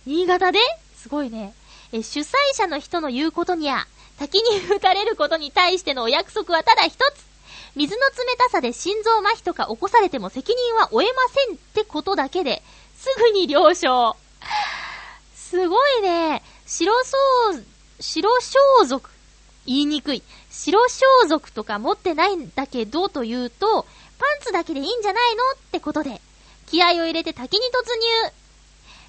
新潟で?すごいね。え、主催者の人の言うことにゃ、滝に打たれることに対してのお約束はただ一つ。水の冷たさで心臓麻痺とか起こされても責任は負えませんってことだけで、すぐに了承。すごいね。白装、白装束。言いにくい。白装束とか持ってないんだけどというと、パンツだけでいいんじゃないのってことで、気合を入れて滝に突入。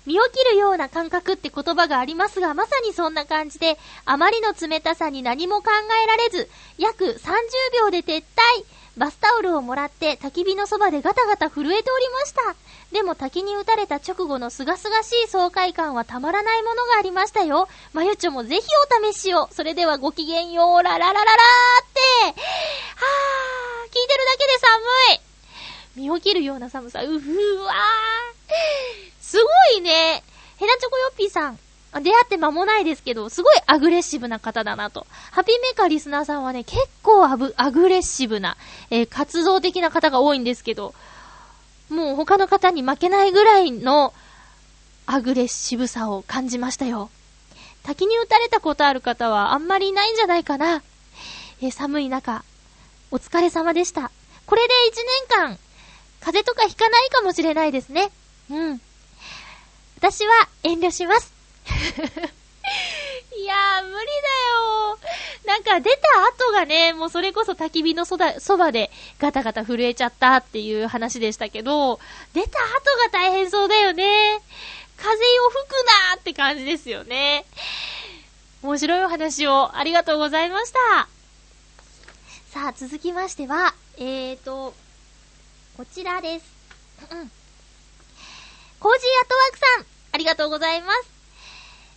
身を切るような感覚って言葉がありますが、まさにそんな感じで、あまりの冷たさに何も考えられず、約30秒で撤退。バスタオルをもらって焚き火のそばでガタガタ震えておりました。でも滝に打たれた直後の清々しい爽快感はたまらないものがありましたよ。まゆちょもぜひお試しを。それではごきげんよう、ラララララーって。はぁ、聞いてるだけで寒い。身を切るような寒さ、うふわー。すごいね。ヘナチョコヨッピーさん。出会って間もないですけど、すごいアグレッシブな方だなと。ハピーメーカーリスナーさんはね、結構アブアグレッシブな、えー、活動的な方が多いんですけど、他の方に負けないぐらいのアグレッシブさを感じましたよ。滝に打たれたことある方はあんまりいないんじゃないかな。えー、寒い中、お疲れ様でした。これで1年間、風邪とかひかないかもしれないですね。うん。私は遠慮します。いやー、無理だよなんか出た後がね、もうそれこそ焚き火のそだそばでガタガタ震えちゃったっていう話でしたけど、出た後が大変そうだよね。風を吹くなーって感じですよね。面白いお話をありがとうございました。さあ、続きましては、えーと、こちらです。うん。コージーアットワークさん、ありがとうございます。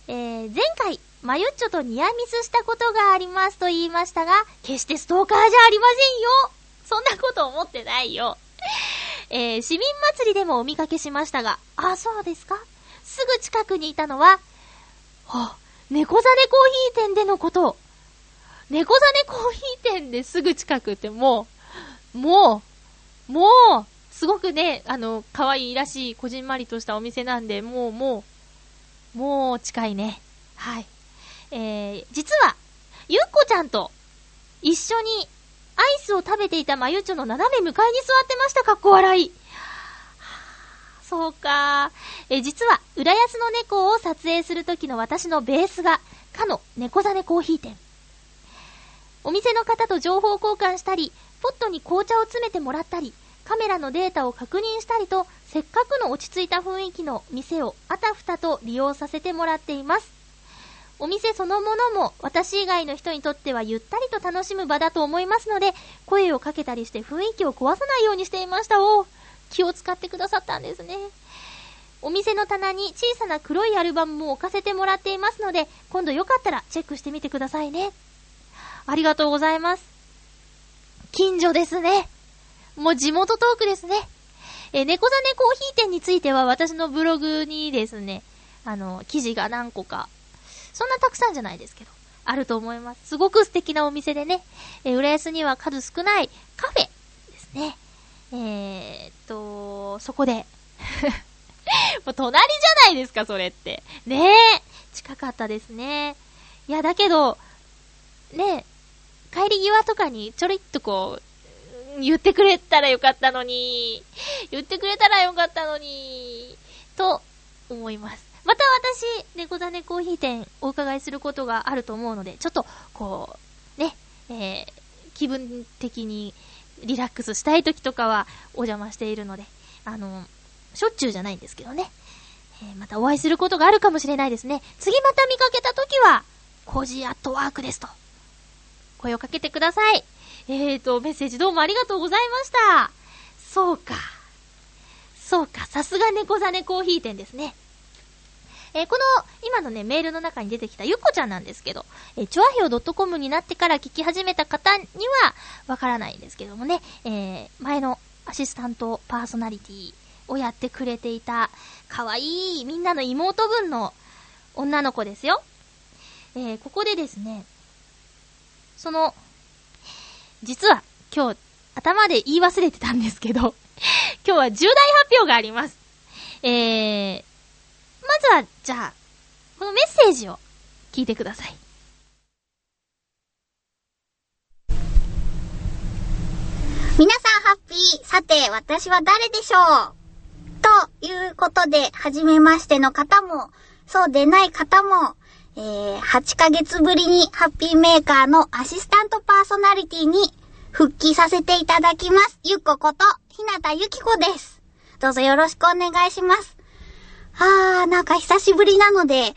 えー、前回、マユッチョとニアミスしたことがありますと言いましたが、決してストーカーじゃありませんよそんなこと思ってないよ。えー、市民祭りでもお見かけしましたが、あ、そうですかすぐ近くにいたのは、は、猫ザネコーヒー店でのこと。猫ザネコーヒー店ですぐ近くってもう、もう、もう、すごくね、あの、可愛いらしい、こじんまりとしたお店なんで、もう、もう、もう近いね。はい。えー、実は、ゆっこちゃんと一緒にアイスを食べていたまゆちょの斜め向かいに座ってました、かっこ笑い。そうか。え、実は、浦安の猫を撮影するときの私のベースが、かの猫ザネコーヒー店。お店の方と情報交換したり、ポットに紅茶を詰めてもらったり、カメラのデータを確認したりと、せっかくの落ち着いた雰囲気の店をあたふたと利用させてもらっています。お店そのものも私以外の人にとってはゆったりと楽しむ場だと思いますので、声をかけたりして雰囲気を壊さないようにしていましたお気を使ってくださったんですね。お店の棚に小さな黒いアルバムも置かせてもらっていますので、今度よかったらチェックしてみてくださいね。ありがとうございます。近所ですね。もう地元トークですね。え猫ザネコーヒー店については私のブログにですね、あの、記事が何個か、そんなたくさんじゃないですけど、あると思います。すごく素敵なお店でね、え浦安には数少ないカフェですね。えー、っと、そこで もう隣じゃないですか、それって。ねえ。近かったですね。いや、だけど、ねえ、帰り際とかにちょろっとこう、言ってくれたらよかったのに、言ってくれたらよかったのに、と思います。また私、猫ザネコーヒー店お伺いすることがあると思うので、ちょっと、こう、ね、えー、気分的にリラックスしたい時とかはお邪魔しているので、あの、しょっちゅうじゃないんですけどね。えー、またお会いすることがあるかもしれないですね。次また見かけた時は、コージアットワークですと。声をかけてください。えーと、メッセージどうもありがとうございました。そうか。そうか、さすが猫ザネコーヒー店ですね。えー、この、今のね、メールの中に出てきたゆっこちゃんなんですけど、えー、チョアヘオ .com になってから聞き始めた方には、わからないんですけどもね、えー、前のアシスタントパーソナリティをやってくれていた、かわいい、みんなの妹分の女の子ですよ。えー、ここでですね、その、実は今日頭で言い忘れてたんですけど今日は重大発表があります。えー、まずは、じゃあ、このメッセージを聞いてください。皆さんハッピー。さて、私は誰でしょう？ということで、はじめましての方も、そうでない方も、えー、8ヶ月ぶりにハッピーメーカーのアシスタントパーソナリティに復帰させていただきます。ゆっここと、ひなたゆきこです。どうぞよろしくお願いします。あー、なんか久しぶりなので、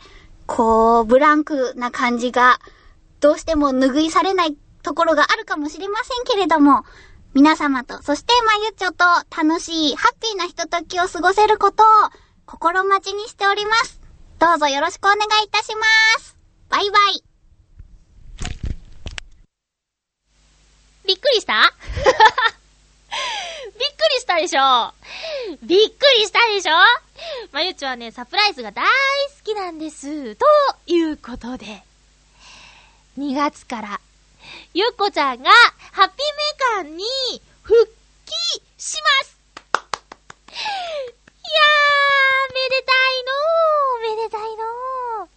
こう、ブランクな感じが、どうしても拭いされないところがあるかもしれませんけれども、皆様と、そしてまゆちょと楽しい、ハッピーなひとときを過ごせることを心待ちにしております。どうぞよろしくお願いいたします。バイバイ。びっくりした？びっくりしたでしょ？びっくりしたでしょ？まゆちはね、サプライズが大好きなんです。ということで、2月からゆっこちゃんが、ハッピーメーカーに、復帰しますいやー、めでたいのー、めでたいのー。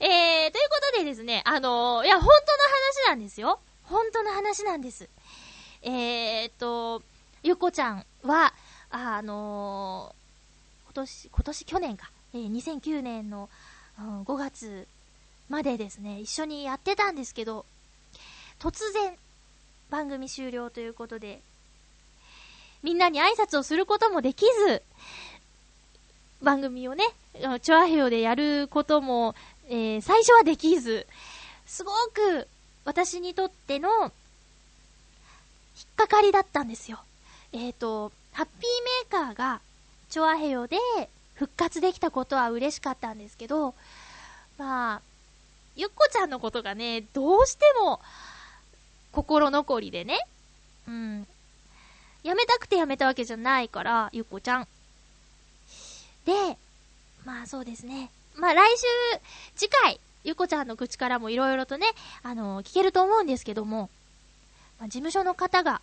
えー、ということでですね、あのー、いや、本当の話なんですよ。本当の話なんです。えーと、ゆこちゃんは、あのー、今年、今年去年か、えー、2009年の、うん、5月までですね、一緒にやってたんですけど、突然、番組終了ということで、みんなに挨拶をすることもできず、番組をね、チョアヘヨでやることも、えー、最初はできず、すごく私にとっての引っかかりだったんですよ。えっ、ー、と、ハッピーメーカーが、チョアヘヨで復活できたことは嬉しかったんですけど、まあ、ゆっこちゃんのことがね、どうしても、心残りでね、うん。やめたくてやめたわけじゃないから、ゆっこちゃん。で、まあそうですね。まあ来週、次回、ゆっこちゃんの口からもいろいろとね、あのー、聞けると思うんですけども、まあ、事務所の方が、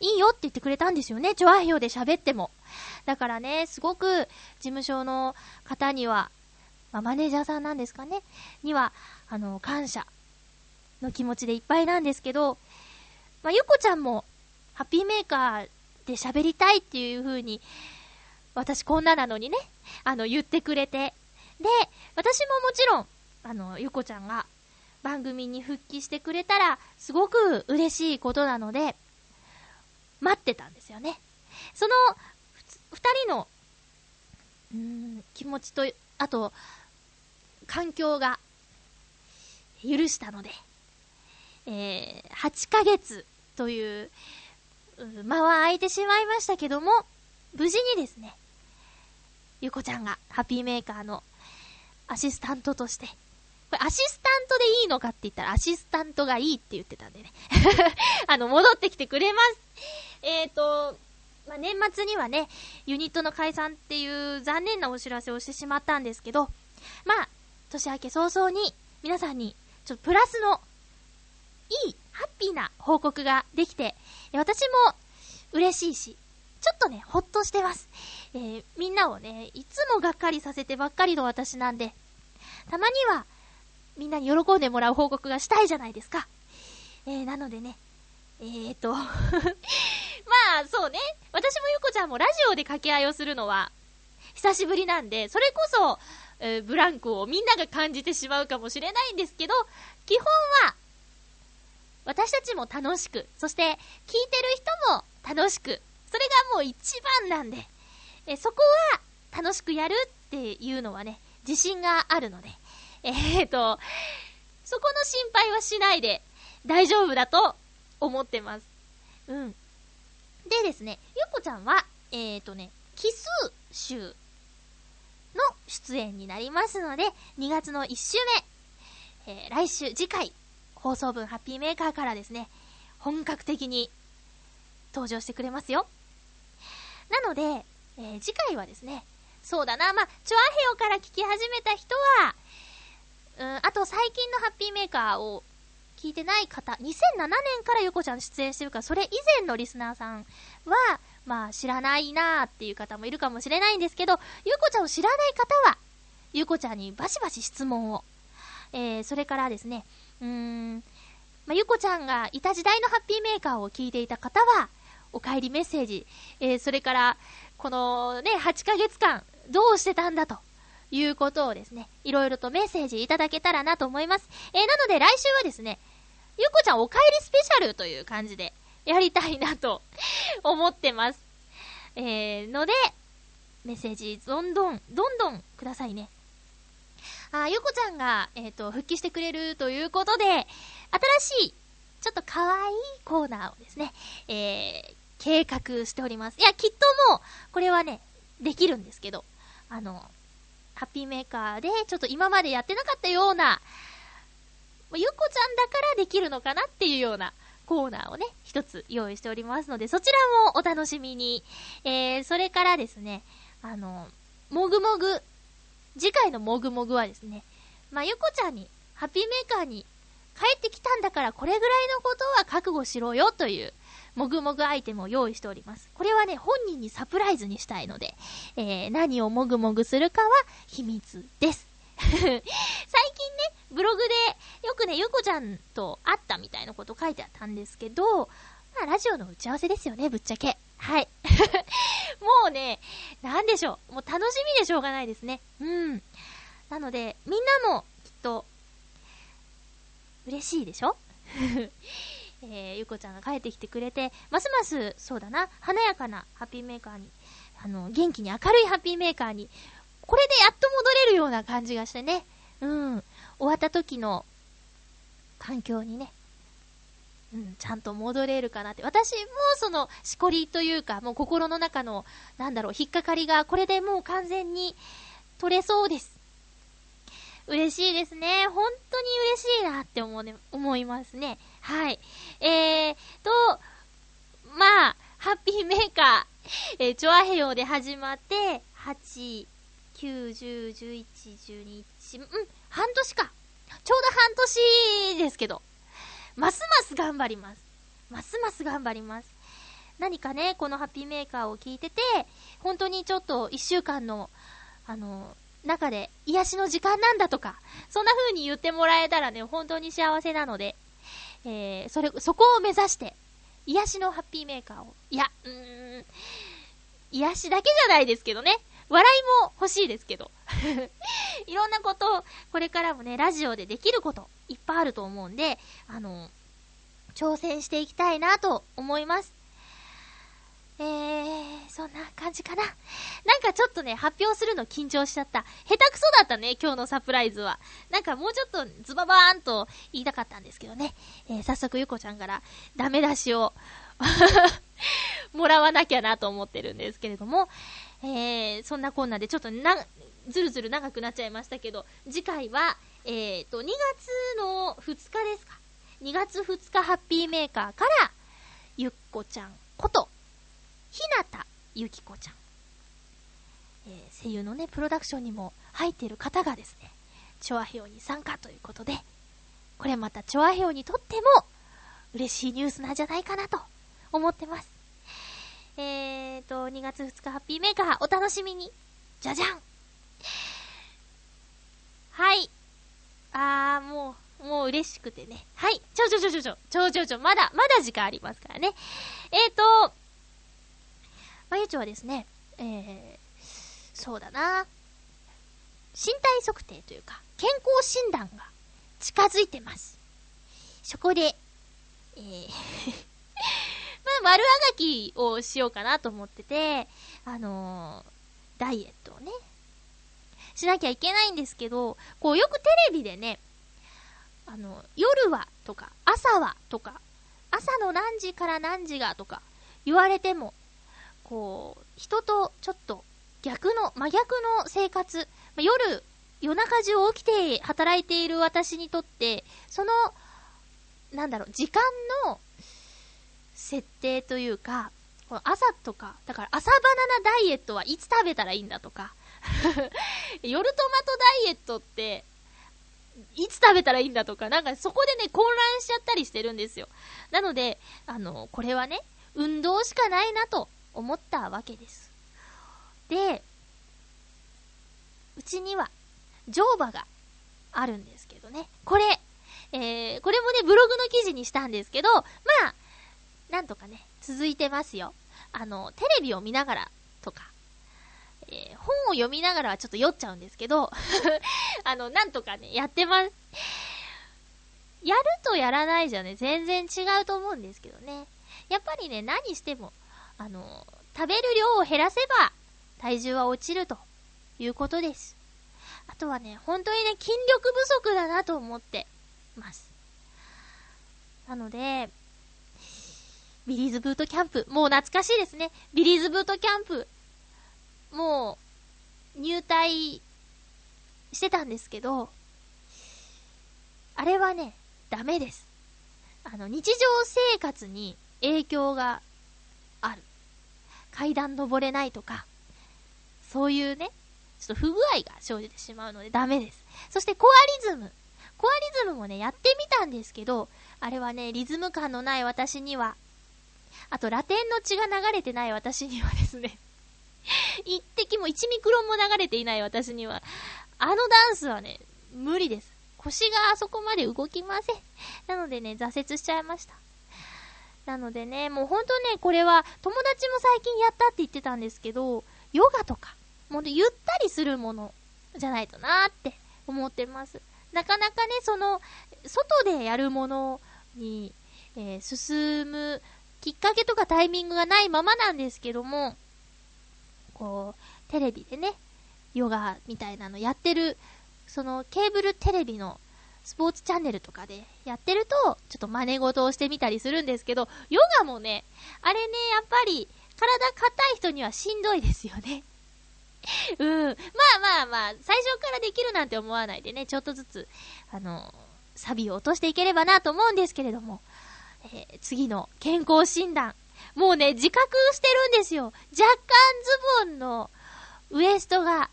いいよって言ってくれたんですよね。チョアヒョで喋っても。だからね、すごく事務所の方には、まあ、マネージャーさんなんですかね、には、あの、感謝の気持ちでいっぱいなんですけど、まあ、ゆこちゃんも、ハッピーメーカーで喋りたいっていう風に、私こんななのにね、あの、言ってくれて。で、私ももちろん、あの、ゆこちゃんが番組に復帰してくれたら、すごく嬉しいことなので、待ってたんですよね。その、二人の、うーん、気持ちと、あと、環境が、許したので、えー、8ヶ月という、間は空いてしまいましたけども、無事にですね、ゆこちゃんがハッピーメーカーのアシスタントとして、これアシスタントでいいのかって言ったらアシスタントがいいって言ってたんでね。あの、戻ってきてくれます。えっ、ー、と、まあ、年末にはね、ユニットの解散っていう残念なお知らせをしてしまったんですけど、まあ、年明け早々に皆さんに、ちょっとプラスの、いい、ハッピーな報告ができて、私も嬉しいし、ちょっとね、ほっとしてます。えー、みんなをね、いつもがっかりさせてばっかりの私なんで、たまには、みんなに喜んでもらう報告がしたいじゃないですか。えー、なのでね、えーと まあ、そうね。私もゆこちゃんもラジオで掛け合いをするのは、久しぶりなんで、それこそ、えー、ブランクをみんなが感じてしまうかもしれないんですけど、基本は、私たちも楽しく、そして聞いてる人も楽しく、それがもう一番なんで、えそこは楽しくやるっていうのはね、自信があるので、えー、と、そこの心配はしないで大丈夫だと思ってます。うん。でですね、ゆっこちゃんは、えーとね、奇数週の出演になりますので、2月の1週目、えー、来週、次回、放送分ハッピーメーカーからですね、本格的に登場してくれますよ。なので、えー、次回はですね、そうだな、まあ、チョアヘオから聞き始めた人は、うん、あと最近のハッピーメーカーを聞いてない方、2007年からゆこちゃん出演してるから、それ以前のリスナーさんは、まあ知らないなーっていう方もいるかもしれないんですけど、ゆこちゃんを知らない方は、ゆこちゃんにバシバシ質問を。えー、それからですね、うーん、まあ、ゆこちゃんがいた時代のハッピーメーカーを聞いていた方は、お帰りメッセージ、えー、それから、このね、8ヶ月間、どうしてたんだと。いうことをですね、いろいろとメッセージいただけたらなと思います。えー、なので来週はですね、ゆこちゃんお帰りスペシャルという感じでやりたいなと思ってます。えー、ので、メッセージどんどん、どんどんくださいね。あ、ゆこちゃんが、えっ、ー、と、復帰してくれるということで、新しい、ちょっと可愛いコーナーをですね、えー、計画しております。いや、きっともう、これはね、できるんですけど、あの、ハッピーメーカーで、ちょっと今までやってなかったような、ゆっこちゃんだからできるのかなっていうようなコーナーをね、一つ用意しておりますので、そちらもお楽しみに。えー、それからですね、あの、もぐもぐ、次回のもぐもぐはですね、まあ、ゆこちゃんに、ハッピーメーカーに帰ってきたんだからこれぐらいのことは覚悟しろよという、もぐもぐアイテムを用意しております。これはね、本人にサプライズにしたいので、えー、何をもぐもぐするかは秘密です。最近ね、ブログでよくね、ゆこちゃんと会ったみたいなこと書いてあったんですけど、まあ、ラジオの打ち合わせですよね、ぶっちゃけ。はい。もうね、なんでしょう。もう楽しみでしょうがないですね。うん。なので、みんなもきっと、嬉しいでしょ？えー、ゆこちゃんが帰ってきてくれて、ますます、そうだな、華やかなハッピーメーカーに、あの、元気に明るいハッピーメーカーに、これでやっと戻れるような感じがしてね、うん、終わった時の環境にね、うん、ちゃんと戻れるかなって。私もその、しこりというか、もう心の中の、なんだろう、引っかかりが、これでもう完全に取れそうです。嬉しいですね。本当に嬉しいなって思う,、ね、思いますね。はい。えーと、まあ、ハッピーメーカー、えー、チョアヘヨで始まって、8、9、10、11、12、1、うん、半年か。ちょうど半年ですけど、ますます頑張ります。ますます頑張ります。何かね、このハッピーメーカーを聞いてて、本当にちょっと一週間の、あの、中で癒しの時間なんだとか、そんな風に言ってもらえたらね、本当に幸せなので、えー、それ、そこを目指して、癒しのハッピーメーカーを、いや、うーん、癒しだけじゃないですけどね、笑いも欲しいですけど。いろんなことを、これからもね、ラジオでできること、いっぱいあると思うんで、あの、挑戦していきたいなと思います。えー、そんな感じかな。なんかちょっとね、発表するの緊張しちゃった。下手くそだったね、今日のサプライズは。なんかもうちょっとズババーンと言いたかったんですけどね。えー、早速ゆこちゃんからダメ出しを もらわなきゃなと思ってるんですけれども、えー、そんなこんなでちょっとな、ずるずる長くなっちゃいましたけど、次回は、えーと、2月の2日ですか。2月2日ハッピーメーカーから、ゆっこちゃんこと、ひなたゆきこちゃん。えー、声優のね、プロダクションにも入っている方がですね、チョアヘオに参加ということで、これまたチョアヘオにとっても嬉しいニュースなんじゃないかなと思ってます。えーと、2月2日ハッピーメーカーお楽しみに。じゃじゃんはい。あー、もう、もう嬉しくてね。はい。ちょちょちょちょちょ、ちょちょちょ、まだ、まだ時間ありますからね。えーと、まゆちょはですね、えー、そうだな身体測定というか、健康診断が近づいてます。そこで、えー まあ、丸あがきをしようかなと思ってて、あのー、ダイエットをね、しなきゃいけないんですけど、こうよくテレビでね、あの、夜はとか、朝はとか、朝の何時から何時がとか言われても、こう、人とちょっと逆の、真逆の生活、ま夜、夜中中起きて働いている私にとって、その、なんだろう、時間の設定というか、この朝とか、だから朝バナナダイエットはいつ食べたらいいんだとか、夜トマトダイエットって、いつ食べたらいいんだとか、なんかそこでね、混乱しちゃったりしてるんですよ。なので、あの、これはね、運動しかないなと。思ったわけです。で、うちには、乗馬があるんですけどね。これ、えー、これもね、ブログの記事にしたんですけど、まあ、なんとかね、続いてますよ。あの、テレビを見ながらとか、えー、本を読みながらはちょっと酔っちゃうんですけど あの、なんとかね、やってます。やるとやらないじゃね、全然違うと思うんですけどね。やっぱりね、何しても、あの、食べる量を減らせば、体重は落ちるということです。あとはね、本当にね、筋力不足だなと思ってます。なので、ビリーズブートキャンプ、もう懐かしいですね。ビリーズブートキャンプ、もう、入隊してたんですけど、あれはね、ダメです。あの、日常生活に影響が。階段登れないとか、そういうね、ちょっと不具合が生じてしまうのでダメです。そしてコアリズム。コアリズムもね、やってみたんですけど、あれはね、リズム感のない私には、あとラテンの血が流れてない私にはですね一滴も1ミクロンも流れていない私には、あのダンスはね、無理です。腰があそこまで動きません。なのでね、挫折しちゃいました。なのでね、もうほんとね、これは友達も最近やったって言ってたんですけど、ヨガとか、もうゆったりするものじゃないとなーって思ってます。なかなかね、その、外でやるものに、えー、進むきっかけとかタイミングがないままなんですけども、こう、テレビでね、ヨガみたいなのやってる、そのケーブルテレビのスポーツチャンネルとかでやってると、ちょっと真似事をしてみたりするんですけど、ヨガもね、あれね、やっぱり、体硬い人にはしんどいですよね。うん。まあまあまあ、最初からできるなんて思わないでね、ちょっとずつ、あの、サビを落としていければなと思うんですけれども、えー、次の健康診断。もうね、自覚してるんですよ。若干ズボンのウエストが、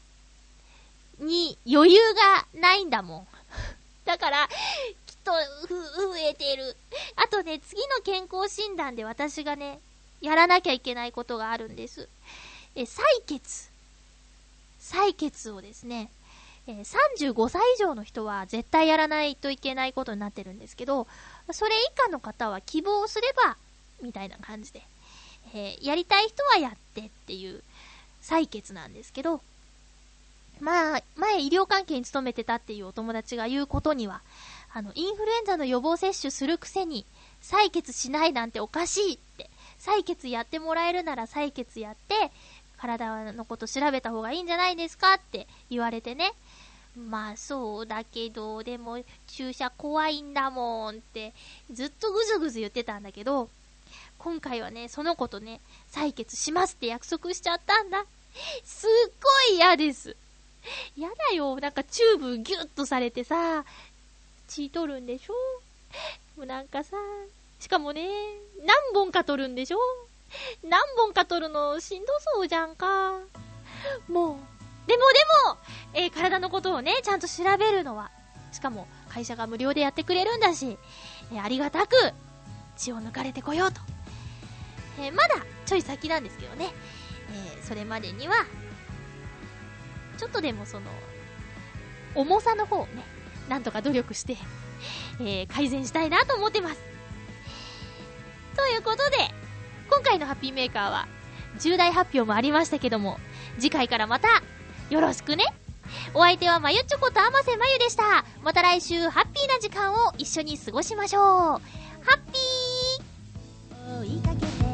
に余裕がないんだもん。だから、きっと、ふ、増えてる。あとね、次の健康診断で私がね、やらなきゃいけないことがあるんです。え、採血。採血をですね、え、35歳以上の人は絶対やらないといけないことになってるんですけど、それ以下の方は希望すれば、みたいな感じで、えー、やりたい人はやってっていう採血なんですけど、まあ、前医療関係に勤めてたっていうお友達が言うことには、あの、インフルエンザの予防接種するくせに、採血しないなんておかしいって、採血やってもらえるなら採血やって、体のこと調べた方がいいんじゃないですかって言われてね。まあそうだけど、でも注射怖いんだもんって、ずっとぐずぐず言ってたんだけど、今回はね、その子とね、採血しますって約束しちゃったんだ。すっごい嫌です。やだよ。なんかチューブギュッとされてさ、血取るんでしょ？もうなんかさ、しかもね、何本か取るんでしょ？何本か取るのしんどそうじゃんか。もう、でもでも、えー、体のことをね、ちゃんと調べるのは、しかも会社が無料でやってくれるんだし、えー、ありがたく血を抜かれてこようと。えー、まだちょい先なんですけどね、えそれまでには、ちょっとでもその、重さの方をね、なんとか努力して、え改善したいなと思ってます。ということで、今回のハッピーメーカーは、重大発表もありましたけども、次回からまたよろしくね。お相手はまゆちょことあませまゆでした。また来週ハッピーな時間を一緒に過ごしましょう。ハッピー